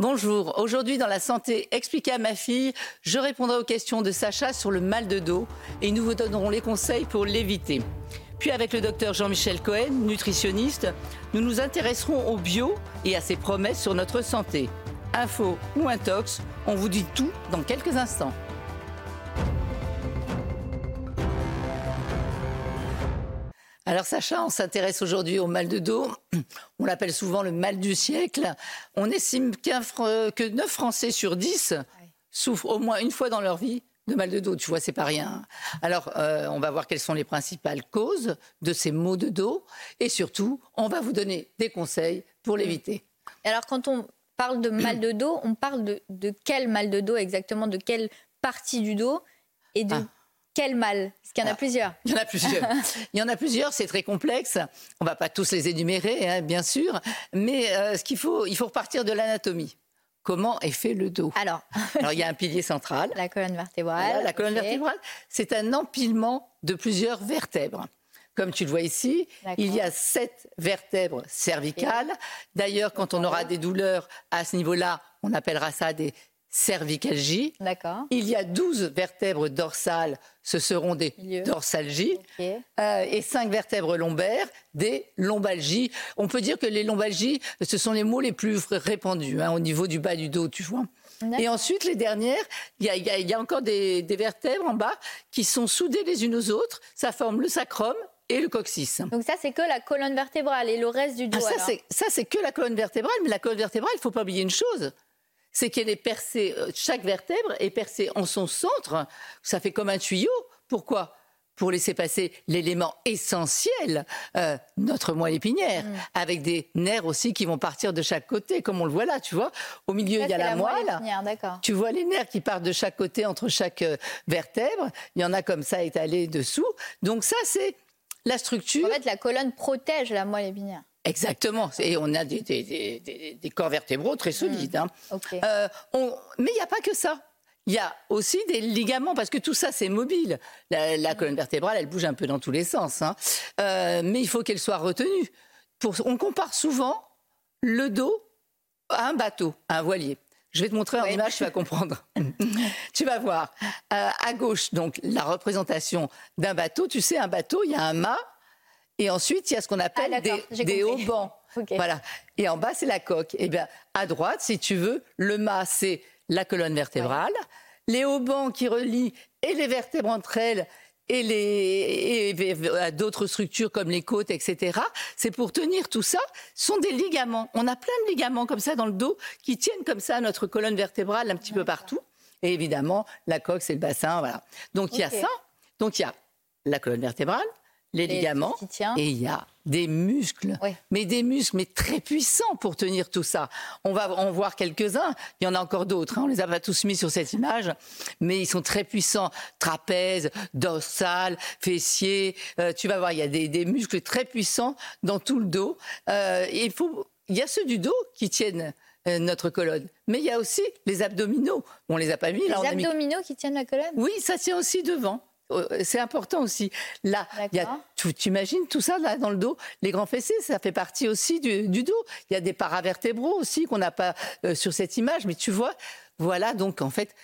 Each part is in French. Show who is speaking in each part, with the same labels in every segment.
Speaker 1: Bonjour, aujourd'hui dans la santé expliquée à ma fille, je répondrai aux questions de Sacha sur le mal de dos et nous vous donnerons les conseils pour l'éviter. Puis avec le docteur Jean-Michel Cohen, nutritionniste, nous nous intéresserons au bio et à ses promesses sur notre santé. Info ou intox, on vous dit tout dans quelques instants. Alors Sacha, on s'intéresse aujourd'hui au mal de dos. On l'appelle souvent le mal du siècle. On estime que 9 Français sur 10 souffrent au moins une fois dans leur vie de mal de dos. Tu vois, c'est pas rien. Alors, euh, on va voir quelles sont les principales causes de ces maux de dos. Et surtout, on va vous donner des conseils pour l'éviter.
Speaker 2: Alors, quand on parle de mal de dos, on parle de, de quel mal de dos exactement, de quelle partie du dos et de
Speaker 1: Ah.
Speaker 2: Quel mal Parce qu'il y en a
Speaker 1: Ah.
Speaker 2: plusieurs.
Speaker 1: Il y en a plusieurs. Il y en a plusieurs, c'est très complexe. On va pas tous les énumérer, hein, bien sûr. Mais euh, ce qu'il faut, il faut repartir de l'anatomie. Comment est fait le dos?
Speaker 2: Alors,
Speaker 1: Alors, il y a un pilier central.
Speaker 2: la colonne vertébrale.
Speaker 1: Voilà, la colonne vertébrale, c'est un empilement de plusieurs vertèbres. Comme tu le vois ici, il y a sept vertèbres cervicales. D'ailleurs, quand on aura des douleurs à ce niveau-là, on appellera ça des cervicalgies.
Speaker 2: D'accord.
Speaker 1: Il y a 12 vertèbres dorsales, ce seront des dorsalgies. Euh, et 5 vertèbres lombaires, des lombalgies. On peut dire que les lombalgies, ce sont les mots les plus répandus hein, au niveau du bas du dos, tu vois. Et ensuite, les dernières, il y a, y y encore des, des vertèbres en bas qui sont soudées les unes aux autres. Ça forme le sacrum et le coccyx.
Speaker 2: Donc ça, c'est que la colonne vertébrale et le reste du dos.
Speaker 1: Ah, ça,
Speaker 2: alors.
Speaker 1: c'est, ça, c'est que la colonne vertébrale, mais la colonne vertébrale, il ne faut pas oublier une chose. C'est qu'elle est percée, euh, chaque vertèbre est percée en son centre. Ça fait comme un tuyau. Pourquoi? Pour laisser passer l'élément essentiel, euh, notre moelle épinière,
Speaker 2: Mm.
Speaker 1: avec des nerfs aussi qui vont partir de chaque côté, comme on le voit là, tu vois. Au milieu, il y a la, moelle.
Speaker 2: épinière, D'accord.
Speaker 1: Tu vois les nerfs qui partent de chaque côté entre chaque euh, vertèbre. Il y en a comme ça étalés dessous. Donc ça, c'est la structure.
Speaker 2: En fait, la colonne protège la moelle épinière.
Speaker 1: Exactement. Et on a des, des- des- des- des corps vertébraux très solides. hein. Euh, on- Mais il n'y a pas que ça. Il y a aussi des ligaments, parce que tout ça, c'est mobile. La, la colonne vertébrale, elle bouge un peu dans tous les sens. hein. Euh, mais il faut qu'elle soit retenue. Pour, on compare souvent le dos à un bateau, à un voilier. Je vais te montrer en
Speaker 2: Ouais.
Speaker 1: image, tu vas comprendre. tu vas voir. Euh, à gauche, donc, la représentation d'un bateau. Tu sais, un bateau, il y a un mât. Et ensuite, il y a ce qu'on appelle
Speaker 2: Ah, d'accord,
Speaker 1: des, des haubans.
Speaker 2: Ok.
Speaker 1: Voilà. Et en bas, c'est la coque. Et bien, à droite, si tu veux, le mât, c'est la colonne vertébrale. Les haubans qui relient et les vertèbres entre elles et, les, et- et- à d'autres structures comme les côtes, etc. C'est pour tenir tout ça. Ce sont des ligaments. On a plein de ligaments comme ça dans le dos qui tiennent comme ça notre colonne vertébrale un petit peu partout. Et évidemment, la coque, c'est le bassin. Voilà. Donc, il y a ça. Donc, il y a la colonne vertébrale, les ligaments, et il y a des muscles, mais des muscles, mais très puissants pour tenir tout ça. On va en voir quelques-uns. Il y en a encore d'autres. Hein. On les a pas tous mis sur cette image, mais ils sont très puissants. Trapèze, dorsal, fessier. euh, tu vas voir, il y a des, des muscles très puissants dans tout le dos. Euh, et il faut, il y a ceux du dos qui tiennent euh, notre colonne, mais il y a aussi les abdominaux. On les a pas mis.
Speaker 2: Les
Speaker 1: Là, on a mis
Speaker 2: abdominaux qui tiennent la colonne?
Speaker 1: Oui, ça tient aussi devant. Euh, C'est important aussi. Là, y a tu imagines tout ça là dans le dos? Les grands fessiers, ça fait partie aussi du, du dos. Il y a des paravertébraux aussi qu'on n'a pas euh, sur cette image, mais tu vois, voilà. Donc en fait,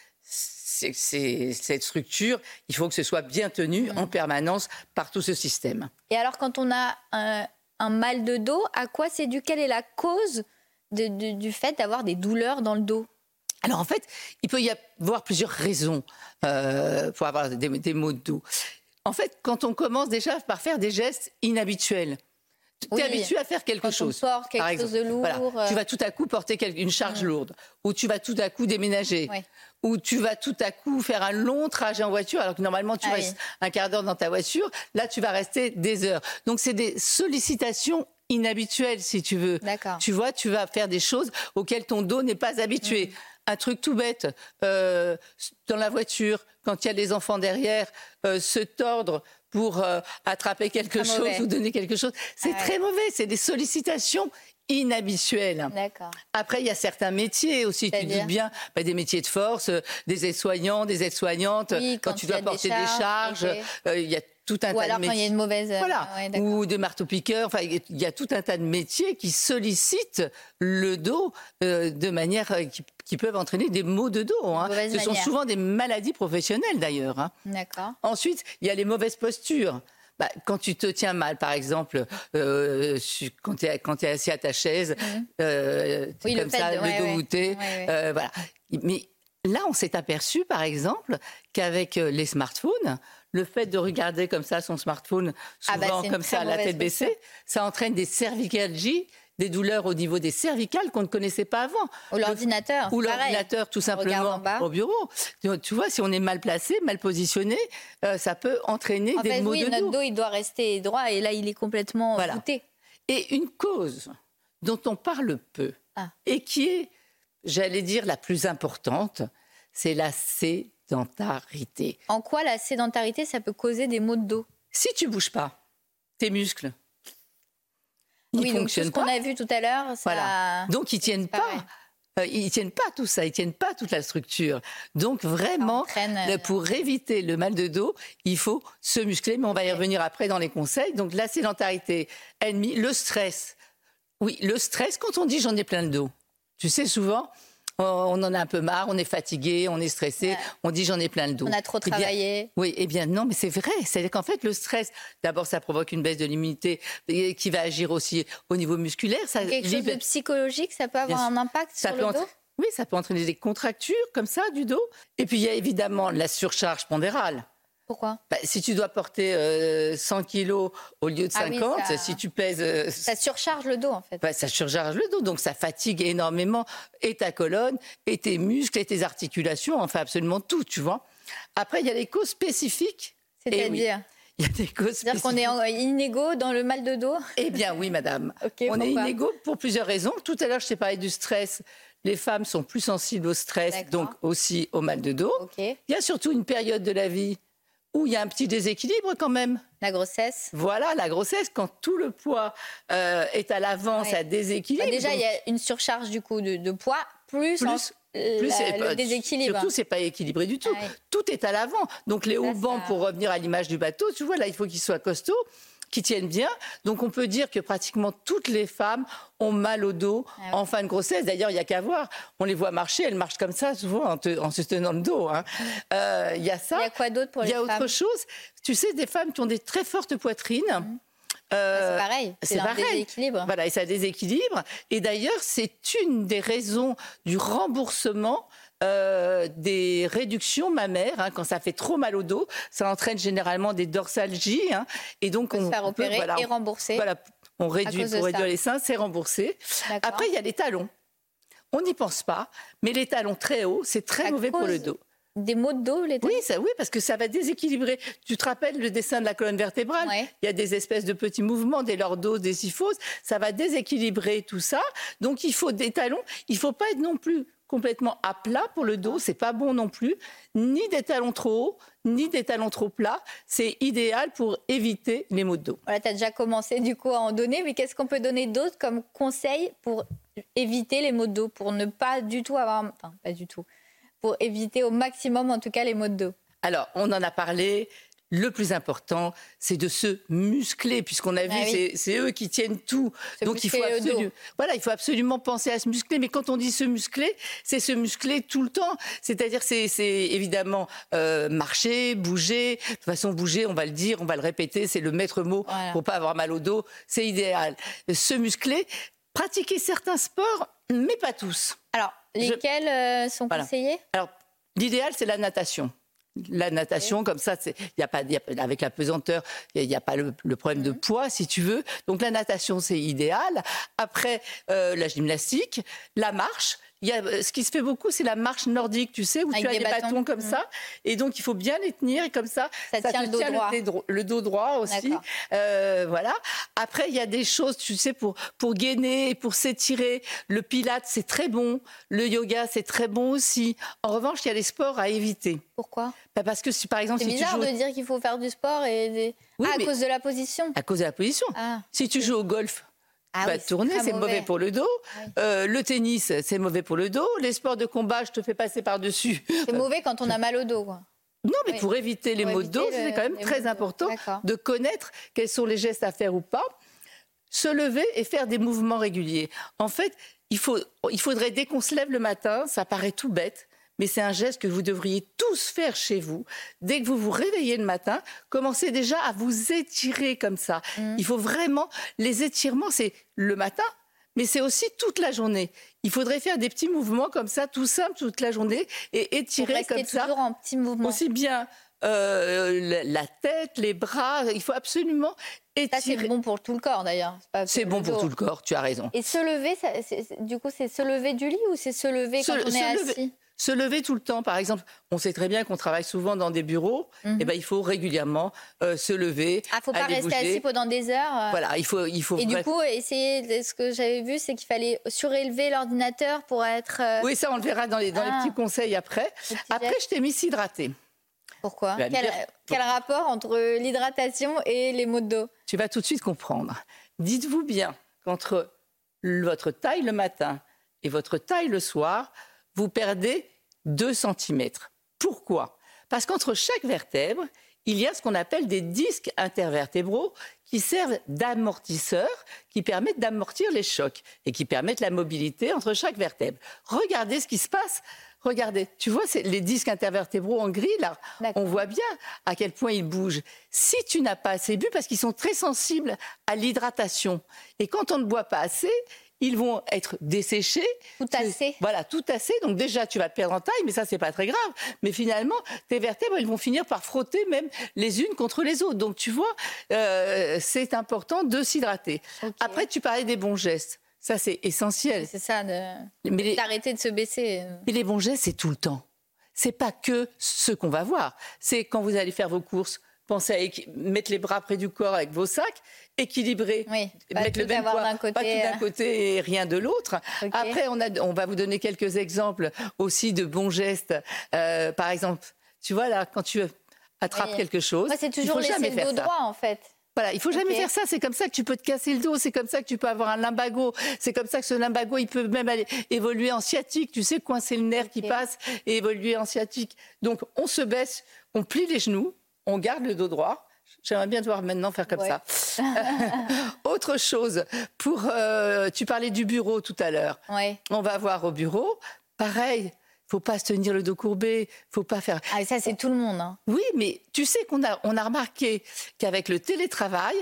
Speaker 1: cette structure, il faut que ce soit bien tenu
Speaker 2: Mmh.
Speaker 1: en permanence par tout ce système.
Speaker 2: Et alors, quand on a un, un mal de dos, à quoi c'est dû Quelle est la cause de- de- du fait d'avoir des douleurs dans le dos?
Speaker 1: Alors en fait, il peut y avoir plusieurs raisons euh, pour avoir des, des maux de dos. En fait, quand on commence déjà par faire des gestes inhabituels, tu
Speaker 2: Oui.
Speaker 1: es habitué à faire quelque
Speaker 2: Quand on
Speaker 1: chose.
Speaker 2: porte quelque
Speaker 1: par
Speaker 2: chose de lourd,
Speaker 1: Voilà.
Speaker 2: euh.
Speaker 1: Tu vas tout à coup porter une charge lourde, ou tu vas tout à coup déménager, ou tu vas tout à coup faire un long trajet en voiture, alors que normalement tu
Speaker 2: Ah
Speaker 1: restes
Speaker 2: oui.
Speaker 1: un quart d'heure dans ta voiture. Là, tu vas rester des heures. Donc, c'est des sollicitations inhabituelles, si tu veux. Tu vois, tu vas faire des choses auxquelles ton dos n'est pas habitué.
Speaker 2: Mm.
Speaker 1: Un truc tout bête, euh, dans la voiture, quand il y a des enfants derrière, euh, se tordre pour euh, attraper quelque chose
Speaker 2: mauvais.
Speaker 1: ou donner quelque chose, c'est
Speaker 2: Ouais.
Speaker 1: très mauvais. C'est des sollicitations inhabituelles. Après, il y a certains métiers aussi, tu dis bien, bah, des métiers de force, des aides-soignants, des aides-soignantes,
Speaker 2: Oui,
Speaker 1: quand,
Speaker 2: quand
Speaker 1: tu dois porter des charges, il y a tout un
Speaker 2: Ou
Speaker 1: tas
Speaker 2: alors
Speaker 1: de
Speaker 2: quand il y a une mauvaise.
Speaker 1: Voilà,
Speaker 2: ouais,
Speaker 1: ou des marteaux-piqueurs, enfin, il y a tout un tas de métiers qui sollicitent le dos euh, de manière euh, qui, qui peuvent entraîner des maux de dos. hein. Ce sont souvent des maladies professionnelles d'ailleurs. hein.
Speaker 2: D'accord.
Speaker 1: Ensuite, il y a les mauvaises postures. Bah, quand tu te tiens mal, par exemple, euh, quand tu es, assis à ta chaise, euh,
Speaker 2: Mhm. Oui, le
Speaker 1: comme ça,
Speaker 2: de-
Speaker 1: le
Speaker 2: ouais,
Speaker 1: dos
Speaker 2: ouais.
Speaker 1: euh, voilà. Mais là, on s'est aperçu, par exemple, qu'avec euh, les smartphones, le fait de regarder comme ça son smartphone,
Speaker 2: Ah bah,
Speaker 1: souvent comme ça, la tête baissée, ça entraîne des cervicalgies, des douleurs au niveau des cervicales qu'on ne connaissait pas avant.
Speaker 2: Ou l'ordinateur.
Speaker 1: Ou l'ordinateur, tout simplement, au bureau. Tu, vois, si on est mal placé, mal positionné, euh, ça peut entraîner
Speaker 2: En
Speaker 1: des
Speaker 2: fait,
Speaker 1: maux
Speaker 2: oui,
Speaker 1: de
Speaker 2: notre
Speaker 1: dos.
Speaker 2: dos, il doit rester droit et là, il est complètement
Speaker 1: Voilà. Et une cause dont on parle peu
Speaker 2: Ah.
Speaker 1: et qui est, j'allais dire, la plus importante, c'est la sédentarité.
Speaker 2: En quoi la sédentarité, ça peut causer des maux de dos?
Speaker 1: Si tu bouges pas, tes muscles, ils
Speaker 2: Oui, donc tout ce qu'on
Speaker 1: pas.
Speaker 2: a vu tout à l'heure, ça.
Speaker 1: Voilà. Donc ils tiennent pas.
Speaker 2: pareil.
Speaker 1: Euh, ils tiennent pas tout ça, ils tiennent pas toute la structure. Donc vraiment,
Speaker 2: euh,
Speaker 1: le- pour éviter le mal de dos, il faut se muscler, mais on va y revenir après dans les conseils. Donc la sédentarité ennemie, le stress. Oui, le stress quand on dit j'en ai plein le dos. Tu sais souvent, on en a un peu marre, on est fatigué, on est stressé,
Speaker 2: Ouais.
Speaker 1: on dit j'en ai plein le dos.
Speaker 2: On a trop
Speaker 1: Eh bien,
Speaker 2: travaillé.
Speaker 1: oui, eh bien non, mais c'est vrai. C'est-à-dire qu'en fait, le stress, d'abord, ça provoque une baisse de l'immunité qui va agir aussi au niveau musculaire. Ça
Speaker 2: Quelque chose de psychologique, ça peut avoir un impact
Speaker 1: ça
Speaker 2: sur le dos
Speaker 1: Oui, ça peut entraîner des contractures comme ça du dos. Et puis il y a évidemment la surcharge pondérale.
Speaker 2: Pourquoi?
Speaker 1: Bah, si tu dois porter euh, 100 kilos au lieu de
Speaker 2: Ah oui,
Speaker 1: 50,
Speaker 2: ça-
Speaker 1: si tu pèses, euh,
Speaker 2: Ça surcharge le dos, en fait.
Speaker 1: bah, ça surcharge le dos, donc ça fatigue énormément et ta colonne, et tes muscles, et tes articulations, enfin absolument tout, tu vois. Après, il y a les causes spécifiques. Eh oui,
Speaker 2: C'est-à-dire?
Speaker 1: Il y a des causes
Speaker 2: C'est-à-dire qu'on est inégaux dans le mal de dos?
Speaker 1: Eh bien oui, madame. On est inégaux pour plusieurs raisons. Tout à l'heure, je t'ai parlé du stress. Les femmes sont plus sensibles au stress, donc aussi au mal de dos. Il y a surtout une période de la vie où il y a un petit déséquilibre quand même.
Speaker 2: La grossesse
Speaker 1: Voilà, la grossesse, quand tout le poids euh, est à l'avant,
Speaker 2: Ouais.
Speaker 1: ça déséquilibre.
Speaker 2: Bah, Déjà,
Speaker 1: Donc,
Speaker 2: il y a une surcharge du coup de, de poids, plus,
Speaker 1: Plus-
Speaker 2: en-
Speaker 1: plus
Speaker 2: la-
Speaker 1: c'est
Speaker 2: le
Speaker 1: pas-
Speaker 2: déséquilibre.
Speaker 1: Surtout, c'est pas équilibré du tout.
Speaker 2: Ah.
Speaker 1: Tout est à l'avant. Donc les hauts bancs,
Speaker 2: ça-
Speaker 1: pour revenir à l'image du bateau, tu vois, là, il faut qu'ils soient costauds, qu'ils tiennent bien. Donc on peut dire que pratiquement toutes les femmes ont mal au dos
Speaker 2: Ah
Speaker 1: en fin de grossesse. D'ailleurs, il y a qu'à voir. On les voit marcher, elles marchent comme ça, souvent en, te- en se tenant le dos. hein. Euh, Il y a ça.
Speaker 2: Il y a quoi d'autre pour
Speaker 1: Il
Speaker 2: les
Speaker 1: y a autre
Speaker 2: femmes?
Speaker 1: chose. Tu sais, des femmes qui ont des très fortes poitrines. euh,
Speaker 2: Bah, C'est pareil, c'est
Speaker 1: pareil.
Speaker 2: déséquilibre.
Speaker 1: voilà, et ça déséquilibre. Et d'ailleurs, c'est une des raisons du remboursement euh, des réductions mammaires. hein. quand ça fait trop mal au dos, ça entraîne généralement des dorsalgies. hein. et donc,
Speaker 2: On peut
Speaker 1: on voilà,
Speaker 2: et rembourser.
Speaker 1: Voilà, on réduit pour réduire
Speaker 2: ça.
Speaker 1: les seins, c'est remboursé. Après, il y a les talons. On n'y pense pas, mais les talons très hauts, c'est très
Speaker 2: À
Speaker 1: mauvais pour le dos.
Speaker 2: Des maux de dos, les
Speaker 1: Oui, ça, oui, parce que ça va déséquilibrer. Tu te rappelles le dessin de la colonne vertébrale?
Speaker 2: Ouais.
Speaker 1: Il y a des espèces de petits mouvements, des lordoses, des syphoses. Ça va déséquilibrer tout ça. Donc, il faut des talons. Il faut pas être non plus complètement à plat pour le dos. C'est pas bon non plus. Ni des talons trop hauts, ni des talons trop plats. C'est idéal pour éviter les maux de dos.
Speaker 2: Voilà, tu as déjà commencé du coup à en donner, mais qu'est-ce qu'on peut donner d'autre comme conseil pour éviter les maux de dos, pour ne pas du tout avoir, enfin pas du tout, pour éviter au maximum en tout cas les maux de dos?
Speaker 1: Alors, on en a parlé. Le plus important, c'est de se muscler, puisqu'on a vu,
Speaker 2: Ah oui.
Speaker 1: c'est- eux qui tiennent tout.
Speaker 2: Se
Speaker 1: Donc il faut, absolu- voilà, il faut absolument penser à se muscler. Mais quand on dit se muscler, c'est se muscler tout le temps. C'est-à-dire, c'est évidemment euh, marcher, bouger. De toute façon, bouger, on va le dire, on va le répéter, c'est le maître mot
Speaker 2: Voilà.
Speaker 1: pour pas avoir mal au dos. C'est idéal. Se muscler, pratiquer certains sports, mais pas tous.
Speaker 2: Alors, lesquels euh, sont
Speaker 1: Voilà.
Speaker 2: conseillés?
Speaker 1: Alors, l'idéal, c'est la natation. La natation, comme ça, il y a pas, y a avec la pesanteur, il n'y a, pas le, le problème de
Speaker 2: Mhm.
Speaker 1: poids, si tu veux. Donc, la natation, c'est idéal. Après, euh, la gymnastique, la marche. Il y a, euh, ce qui se fait beaucoup, c'est la marche nordique, tu sais, où
Speaker 2: Avec
Speaker 1: tu as
Speaker 2: des
Speaker 1: des bâtons,
Speaker 2: bâtons.
Speaker 1: comme ça. Et donc, il faut bien les tenir. Et comme ça,
Speaker 2: Ça tient
Speaker 1: te
Speaker 2: le dos droit.
Speaker 1: le, dro- le dos droit aussi. Euh, voilà. Après, il y a des choses, tu sais, pour, pour gainer et pour s'étirer. Le pilate, c'est très bon. Le yoga, c'est très bon aussi. En revanche, il y a les sports à éviter.
Speaker 2: Pourquoi?
Speaker 1: Bah, parce que, si, par exemple,
Speaker 2: C'est
Speaker 1: si tu
Speaker 2: bizarre
Speaker 1: joues
Speaker 2: de dire qu'il faut faire du sport et des...
Speaker 1: Oui,
Speaker 2: ah, à cause de la position.
Speaker 1: à cause de la position,
Speaker 2: Ah.
Speaker 1: si tu joues au golf,
Speaker 2: Ah oui,
Speaker 1: te tourner, c'est mauvais pour le dos.
Speaker 2: Oui.
Speaker 1: Euh, le tennis, c'est mauvais pour le dos. Les sports de combat, je te fais passer par-dessus.
Speaker 2: C'est mauvais quand on a mal au dos. Quoi.
Speaker 1: Non, mais
Speaker 2: Oui.
Speaker 1: pour éviter les maux de dos, c'est quand même très important de connaître quels sont les gestes à faire ou pas. Se lever et faire des mouvements réguliers. En fait, il, faut, il faudrait, dès qu'on se lève le matin, ça paraît tout bête, mais c'est un geste que vous devriez tous faire chez vous. Dès que vous vous réveillez le matin, commencez déjà à vous étirer comme ça.
Speaker 2: Mm.
Speaker 1: Il faut vraiment, les étirements, c'est le matin, mais c'est aussi toute la journée. Il faudrait faire des petits mouvements comme ça, tout simple, toute la journée, et étirer comme ça
Speaker 2: toujours en petits mouvements.
Speaker 1: aussi bien euh, la- tête, les bras. Il faut absolument
Speaker 2: Ça, c'est
Speaker 1: étirer.
Speaker 2: bon pour tout le corps d'ailleurs.
Speaker 1: C'est bon pour tout le corps, tu as raison.
Speaker 2: Et se lever, ça- du coup, c'est se lever du lit ou c'est se lever
Speaker 1: Se-
Speaker 2: quand on est
Speaker 1: lever-
Speaker 2: assis?
Speaker 1: Se lever tout le temps, par exemple, on sait très bien qu'on travaille souvent dans des bureaux,
Speaker 2: Mhm.
Speaker 1: et ben il faut régulièrement euh, se lever.
Speaker 2: Ah, faut pas rester
Speaker 1: bouger.
Speaker 2: assis pendant des heures. euh.
Speaker 1: Voilà, il faut, il faut.
Speaker 2: Et du coup, essayer, de- ce que j'avais vu, c'est qu'il fallait surélever l'ordinateur pour être. euh,
Speaker 1: oui, ça on le verra dans les, dans
Speaker 2: Ah.
Speaker 1: les petits conseils après.
Speaker 2: petit
Speaker 1: Après, je t'ai mis s'hydrater.
Speaker 2: Pourquoi quel,
Speaker 1: dire-
Speaker 2: quel rapport entre l'hydratation et les maux de dos
Speaker 1: Tu vas tout de suite comprendre. Dites-vous bien qu'entre votre taille le matin et votre taille le soir, vous perdez 2 cm. Pourquoi? Parce qu'entre chaque vertèbre, il y a ce qu'on appelle des disques intervertébraux qui servent d'amortisseurs, qui permettent d'amortir les chocs et qui permettent la mobilité entre chaque vertèbre. Regardez ce qui se passe. Regardez, tu vois les disques intervertébraux en gris là, on voit bien à quel point ils bougent. Si tu n'as pas assez bu, parce qu'ils sont très sensibles à l'hydratation, et quand on ne boit pas assez, ils vont être desséchés.
Speaker 2: Tout tassés.
Speaker 1: Voilà, tout tassé. Donc déjà, tu vas te perdre en taille, mais ça, c'est pas très grave. Mais finalement, tes vertèbres, elles vont finir par frotter même les unes contre les autres. Donc tu vois, euh, c'est important de s'hydrater. Après, tu parlais des bons gestes. Ça, c'est essentiel.
Speaker 2: C'est ça, de-
Speaker 1: les,
Speaker 2: d'arrêter de se baisser.
Speaker 1: mais les bons gestes, c'est tout le temps. C'est pas que ce qu'on va voir. C'est quand vous allez faire vos courses, pensez à mettre les bras près du corps avec vos sacs, équilibrer,
Speaker 2: Oui,
Speaker 1: mettre le même poids,
Speaker 2: côté,
Speaker 1: pas tout d'un
Speaker 2: euh.
Speaker 1: côté et rien de l'autre. Après, on, a, on va vous donner quelques exemples aussi de bons gestes. Euh, par exemple, tu vois là, quand tu attrapes
Speaker 2: Oui.
Speaker 1: quelque chose,
Speaker 2: c'est
Speaker 1: il
Speaker 2: toujours
Speaker 1: faut
Speaker 2: laisser
Speaker 1: jamais
Speaker 2: le
Speaker 1: faire
Speaker 2: dos
Speaker 1: ça.
Speaker 2: droit, en fait.
Speaker 1: Voilà, il faut jamais
Speaker 2: Ok.
Speaker 1: faire ça. C'est comme ça que tu peux te casser le dos. C'est comme ça que tu peux avoir un lumbago. C'est comme ça que ce lumbago, il peut même aller évoluer en sciatique. Tu sais, coincer le nerf qui passe et évoluer en sciatique. Donc, on se baisse, on plie les genoux, on garde le dos droit. J'aimerais bien te voir maintenant faire comme
Speaker 2: Ouais.
Speaker 1: ça. Autre chose, pour, euh, tu parlais du bureau tout à l'heure.
Speaker 2: Ouais.
Speaker 1: On va voir au bureau. Pareil, faut pas se tenir le dos courbé. Faut pas faire.
Speaker 2: Ah, ça, c'est tout le monde. hein.
Speaker 1: Oui, mais tu sais qu'on a, on a remarqué qu'avec le télétravail,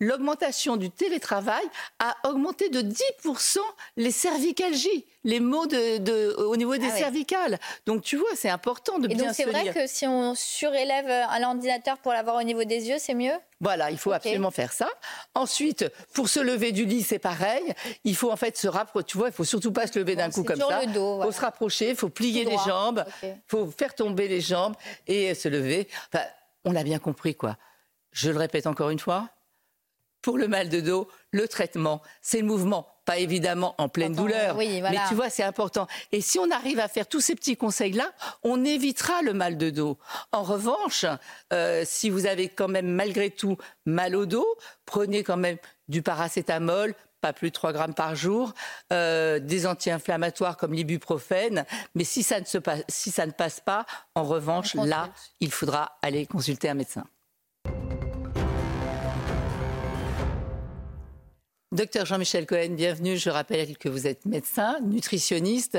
Speaker 1: l'augmentation du télétravail a augmenté de 10% les cervicalgies, les maux de, de- au niveau des
Speaker 2: Ah ouais.
Speaker 1: cervicales. Donc tu vois, c'est important de
Speaker 2: Et
Speaker 1: bien
Speaker 2: donc, c'est
Speaker 1: se
Speaker 2: vrai
Speaker 1: lire.
Speaker 2: que si on surélève à l'ordinateur pour l'avoir au niveau des yeux, c'est mieux?
Speaker 1: Voilà, il faut absolument faire ça. Ensuite, pour se lever du lit, c'est pareil. Il faut en fait se rapprocher. Tu vois, il faut surtout pas se lever d'un
Speaker 2: Bon,
Speaker 1: coup
Speaker 2: c'est
Speaker 1: comme ça.
Speaker 2: le dos,
Speaker 1: Il
Speaker 2: voilà.
Speaker 1: faut se rapprocher, il faut plier les jambes, il faut faire tomber les jambes et se lever. Enfin, on l'a bien compris, quoi. Je le répète encore une fois. Pour le mal de dos, le traitement, c'est le mouvement. Pas évidemment en pleine douleur,
Speaker 2: oui, voilà.
Speaker 1: mais tu vois, c'est important. Et si on arrive à faire tous ces petits conseils-là, on évitera le mal de dos. En revanche, euh, si vous avez quand même malgré tout mal au dos, prenez quand même du paracétamol, pas plus de 3 grammes par jour, euh, des anti-inflammatoires comme l'ibuprofène. Mais si ça, ne se passe, si ça ne passe pas, en revanche, là, il faudra aller consulter un médecin. Docteur Jean-Michel Cohen, bienvenue. Je rappelle que vous êtes médecin, nutritionniste.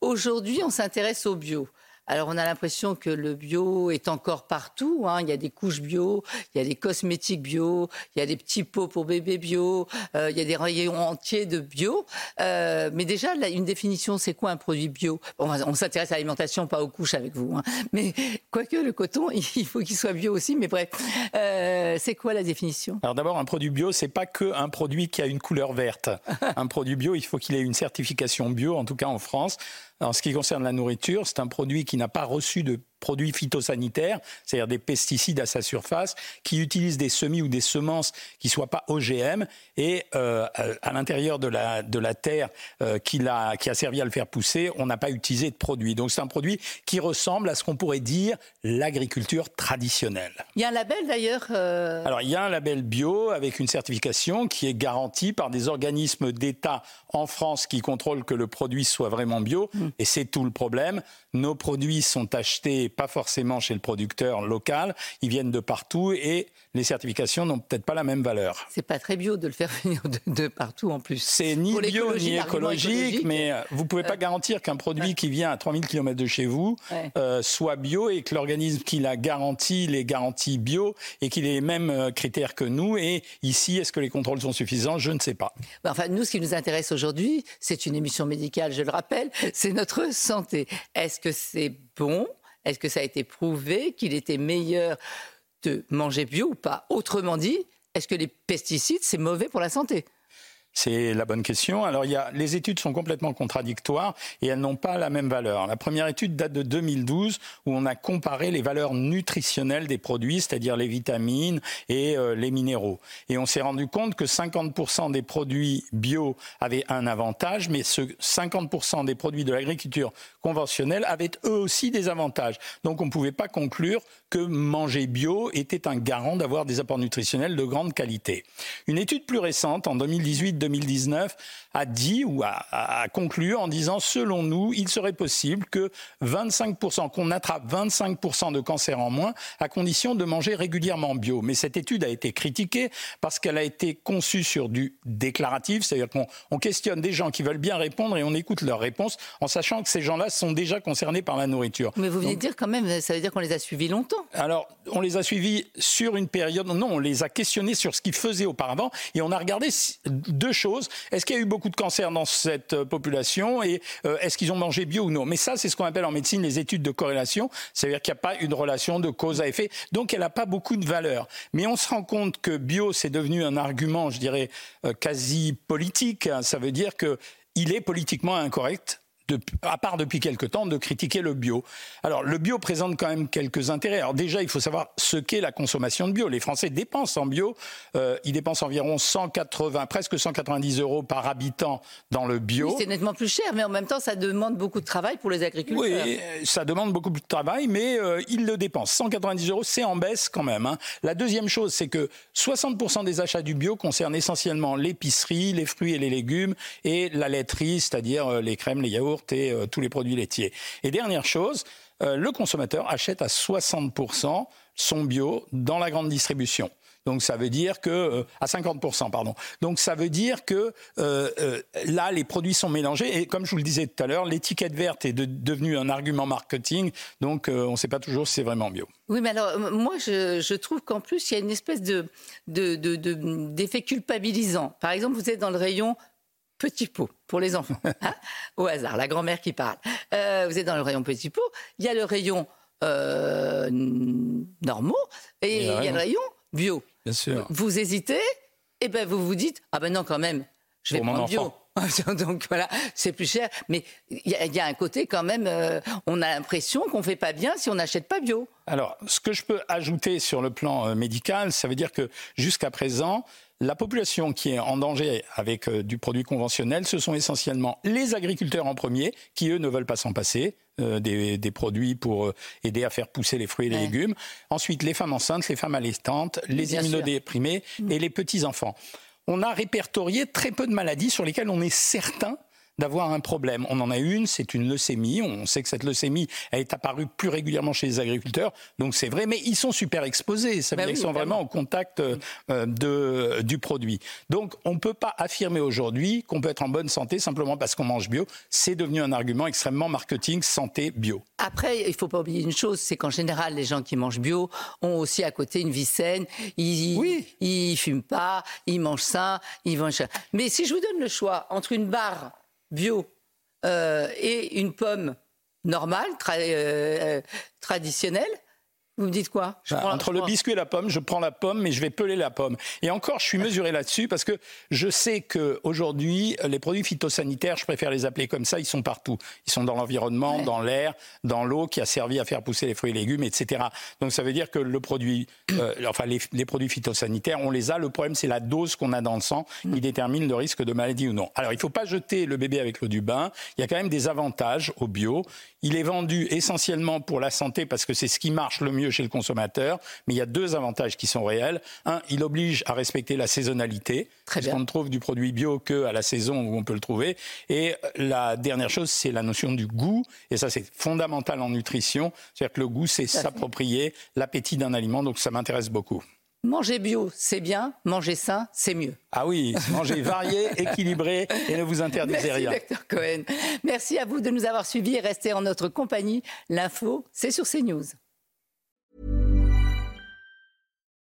Speaker 1: Aujourd'hui, on s'intéresse au bio. Alors on a l'impression que le bio est encore partout. hein. Il y a des couches bio, il y a des cosmétiques bio, il y a des petits pots pour bébés bio, euh, il y a des rayons entiers de bio. Euh, mais déjà, là, une définition, c'est quoi un produit bio? Bon, On s'intéresse à l'alimentation, pas aux couches avec vous. hein. Mais quoique le coton, il faut qu'il soit bio aussi. Mais bref, euh, c'est quoi la définition?
Speaker 3: Alors d'abord, un produit bio, c'est pas que un produit qui a une couleur verte. un produit bio, il faut qu'il ait une certification bio, en tout cas en France. En ce qui concerne la nourriture, c'est un produit qui n'a pas reçu de produits phytosanitaires, c'est-à-dire des pesticides à sa surface, qui utilisent des semis ou des semences qui soient pas OGM et euh, à l'intérieur de la, de la terre euh, qui, l'a- qui a servi à le faire pousser, on n'a pas utilisé de produit. Donc c'est un produit qui ressemble à ce qu'on pourrait dire l'agriculture traditionnelle.
Speaker 1: Il y a un label d'ailleurs. euh,
Speaker 3: Alors, il y a un label bio avec une certification qui est garantie par des organismes d'État en France qui contrôlent que le produit soit vraiment bio. Et c'est tout le problème. Nos produits sont achetés pas forcément chez le producteur local. Ils viennent de partout et les certifications n'ont peut-être pas la même valeur.
Speaker 1: C'est pas très bio de le faire venir de, de partout en plus.
Speaker 3: C'est ni
Speaker 1: Pour
Speaker 3: bio ni écologique, mais euh, vous pouvez pas garantir qu'un produit qui vient à 3000 km de chez vous
Speaker 1: Ouais.
Speaker 3: euh, soit bio et que l'organisme qui l'a garanti les garanties bio et qu'il ait les mêmes euh, critères que nous. Et ici, est-ce que les contrôles sont suffisants? Je ne sais pas.
Speaker 1: Ben, Enfin, nous, ce qui nous intéresse aujourd'hui, c'est une émission médicale, je le rappelle, c'est notre santé. Est-ce que c'est bon? Est-ce que ça a été prouvé qu'il était meilleur de manger bio ou pas? Autrement dit, est-ce que les pesticides, c'est mauvais pour la santé?
Speaker 3: C'est la bonne question. Alors, il y a, les études sont complètement contradictoires et elles n'ont pas la même valeur. La première étude date de 2012 où on a comparé les valeurs nutritionnelles des produits, c'est-à-dire les vitamines et euh, les minéraux. Et on s'est rendu compte que 50% des produits bio avaient un avantage, mais ce 50% des produits de l'agriculture conventionnelle avaient eux aussi des avantages. Donc, on ne pouvait pas conclure que manger bio était un garant d'avoir des apports nutritionnels de grande qualité. Une étude plus récente, en 2018-2019, a dit ou a, a- a conclu en disant, selon nous, il serait possible que 25%, qu'on attrape 25% de cancers en moins à condition de manger régulièrement bio. Mais cette étude a été critiquée parce qu'elle a été conçue sur du déclaratif, c'est-à-dire qu'on on questionne des gens qui veulent bien répondre et on écoute leurs réponses en sachant que ces gens-là sont déjà concernés par la nourriture.
Speaker 1: Mais vous venez de dire quand même, ça veut dire qu'on les a suivis longtemps.
Speaker 3: alors, on les a suivis sur une période. Non, on les a questionnés sur ce qu'ils faisaient auparavant et on a regardé deux Est-ce qu'il y a eu beaucoup de cancers dans cette euh, population et euh, est-ce qu'ils ont mangé bio ou non? Mais ça, c'est ce qu'on appelle en médecine les études de corrélation. C'est-à-dire qu'il n'y a pas une relation de cause à effet. Donc, elle n'a pas beaucoup de valeur. Mais on se rend compte que bio, c'est devenu un argument, je dirais, euh, quasi politique. Ça veut dire que il est politiquement incorrect de- à part depuis quelque temps, de critiquer le bio. Alors, le bio présente quand même quelques intérêts. Alors, déjà, il faut savoir ce qu'est la consommation de bio. Les Français dépensent en bio. Euh, ils dépensent environ 180, presque 190 euros par habitant dans le bio.
Speaker 1: C'est nettement plus cher, mais en même temps, ça demande beaucoup de travail pour les agriculteurs.
Speaker 3: Oui, euh, ça demande beaucoup de travail, mais euh, ils le dépensent. 190 euros, c'est en baisse quand même. hein. La deuxième chose, c'est que 60% des achats du bio concernent essentiellement l'épicerie, les fruits et les légumes et la laiterie, c'est-à-dire les crèmes, les yaourts et euh, tous les produits laitiers. Et dernière chose, euh, le consommateur achète à 60% son bio dans la grande distribution. Donc ça veut dire que euh, à 50% pardon. Donc ça veut dire que là les produits sont mélangés et comme je vous le disais tout à l'heure, l'étiquette verte est de- devenue un argument marketing. Donc on ne sait pas toujours si c'est vraiment bio.
Speaker 1: Oui, mais alors, moi, je, trouve qu'en plus, il y a une espèce de- d'effet culpabilisant. Par exemple, vous êtes dans le rayon petit pot pour les enfants, hein, au hasard, la grand-mère qui parle. Euh, vous êtes dans le rayon petit pot, il y a le rayon euh, normaux et il y a le rayon bio.
Speaker 3: Bien sûr.
Speaker 1: Vous hésitez, et ben vous vous dites, ah ben non, quand même, je vais
Speaker 3: Pour
Speaker 1: prendre bio. Donc voilà, c'est plus cher. Mais il y, a- il y a un côté quand même, euh, on a l'impression qu'on fait pas bien si on n'achète pas bio.
Speaker 3: Alors, ce que je peux ajouter sur le plan médical, ça veut dire que jusqu'à présent, la population qui est en danger avec euh, du produit conventionnel, ce sont essentiellement les agriculteurs en premier, qui eux ne veulent pas s'en passer. euh, des, des produits pour euh, aider à faire pousser les fruits et les
Speaker 1: Ouais.
Speaker 3: légumes. Ensuite, les femmes enceintes, les femmes allaitantes, les
Speaker 1: Bien sûr.
Speaker 3: immunodéprimés et les petits-enfants. On a répertorié très peu de maladies sur lesquelles on est certain d'avoir un problème. On en a une, c'est une leucémie. On sait que cette leucémie est apparue plus régulièrement chez les agriculteurs, donc c'est vrai, mais ils sont super exposés. Ça veut
Speaker 1: Ben
Speaker 3: dire
Speaker 1: oui,
Speaker 3: qu'ils sont vraiment au contact euh, euh, de, du produit. Donc on ne peut pas affirmer aujourd'hui qu'on peut être en bonne santé simplement parce qu'on mange bio. C'est devenu un argument extrêmement marketing santé bio.
Speaker 1: Après, il faut pas oublier une chose, c'est qu'en général, les gens qui mangent bio ont aussi à côté une vie saine. Ils,
Speaker 3: Oui.
Speaker 1: ils fument pas, ils mangent sain, ils mangent. Mais si je vous donne le choix entre une barre bio euh, et une pomme normale, euh, euh, traditionnelle, vous me dites quoi? Je
Speaker 3: Bah,
Speaker 1: prends-
Speaker 3: entre
Speaker 1: je
Speaker 3: le
Speaker 1: prends-
Speaker 3: biscuit et la pomme, je prends la pomme, mais je vais peler la pomme. Et encore, je suis mesuré là-dessus parce que je sais que aujourd'hui, les produits phytosanitaires, je préfère les appeler comme ça, ils sont partout. Ils sont dans l'environnement, dans l'air, dans l'eau qui a servi à faire pousser les fruits et légumes, etc. Donc ça veut dire que le produit, euh, enfin les, les produits phytosanitaires, on les a. Le problème, c'est la dose qu'on a dans le sang qui détermine le risque de maladie ou non. Alors il ne faut pas jeter le bébé avec l'eau du bain. Il y a quand même des avantages au bio. Il est vendu essentiellement pour la santé parce que c'est ce qui marche le mieux chez le consommateur. Mais il y a deux avantages qui sont réels. Un, il oblige à respecter la saisonnalité.
Speaker 1: Très
Speaker 3: parce
Speaker 1: bien.
Speaker 3: qu'on ne trouve du produit bio que à la saison où on peut le trouver. Et la dernière chose, c'est la notion du goût. Et ça, c'est fondamental en nutrition. C'est-à-dire que le goût, c'est s'approprier l'appétit d'un aliment. Donc ça m'intéresse beaucoup.
Speaker 1: Manger bio, c'est bien. Manger sain, c'est mieux.
Speaker 3: Ah oui, mangez varié, équilibré et ne vous interdisez
Speaker 1: Merci,
Speaker 3: rien.
Speaker 1: docteur Cohen. Merci à vous de nous avoir suivis et restez en notre compagnie. L'info, c'est sur CNews.